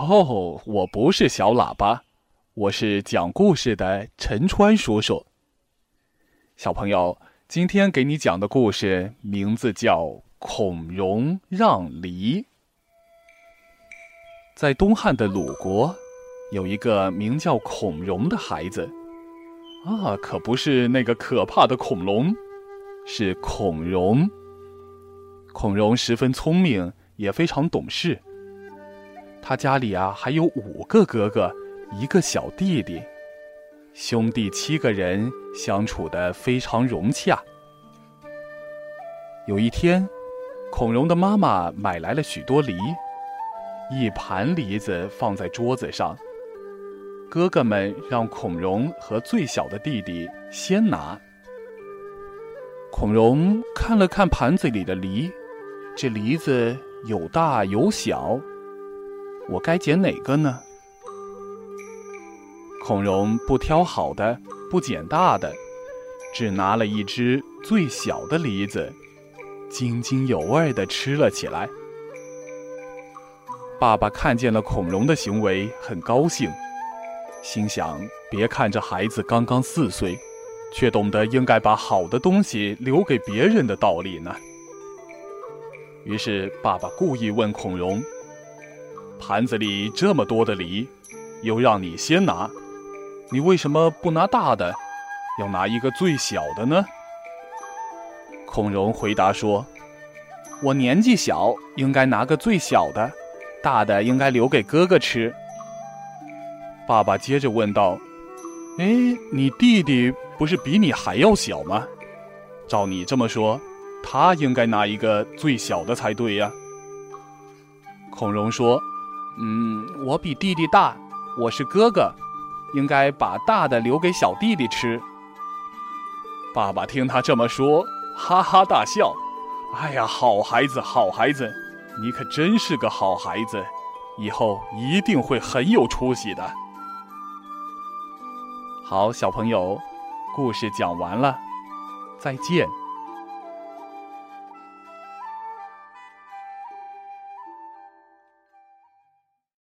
哦，我不是小喇叭，我是讲故事的陈川叔叔。小朋友，今天给你讲的故事名字叫《孔融让梨》。在东汉的鲁国，有一个名叫孔融的孩子，啊，可不是那个可怕的恐龙，是孔融。孔融十分聪明，也非常懂事。他家里啊还有五个哥哥，一个小弟弟，兄弟七个人相处的非常融洽。有一天，孔融的妈妈买来了许多梨，一盘梨子放在桌子上。哥哥们让孔融和最小的弟弟先拿。孔融看了看盘子里的梨，这梨子有大有小。我该捡哪个呢？孔融不挑好的，不捡大的，只拿了一只最小的梨子，津津有味地吃了起来。爸爸看见了孔融的行为，很高兴，心想：别看这孩子刚刚四岁，却懂得应该把好的东西留给别人的道理呢。于是，爸爸故意问孔融。盘子里这么多的梨，又让你先拿，你为什么不拿大的，要拿一个最小的呢？孔融回答说：“我年纪小，应该拿个最小的，大的应该留给哥哥吃。”爸爸接着问道：“哎，你弟弟不是比你还要小吗？照你这么说，他应该拿一个最小的才对呀。”孔融说。嗯，我比弟弟大，我是哥哥，应该把大的留给小弟弟吃。爸爸听他这么说，哈哈大笑。哎呀，好孩子，好孩子，你可真是个好孩子，以后一定会很有出息的。好，小朋友，故事讲完了，再见。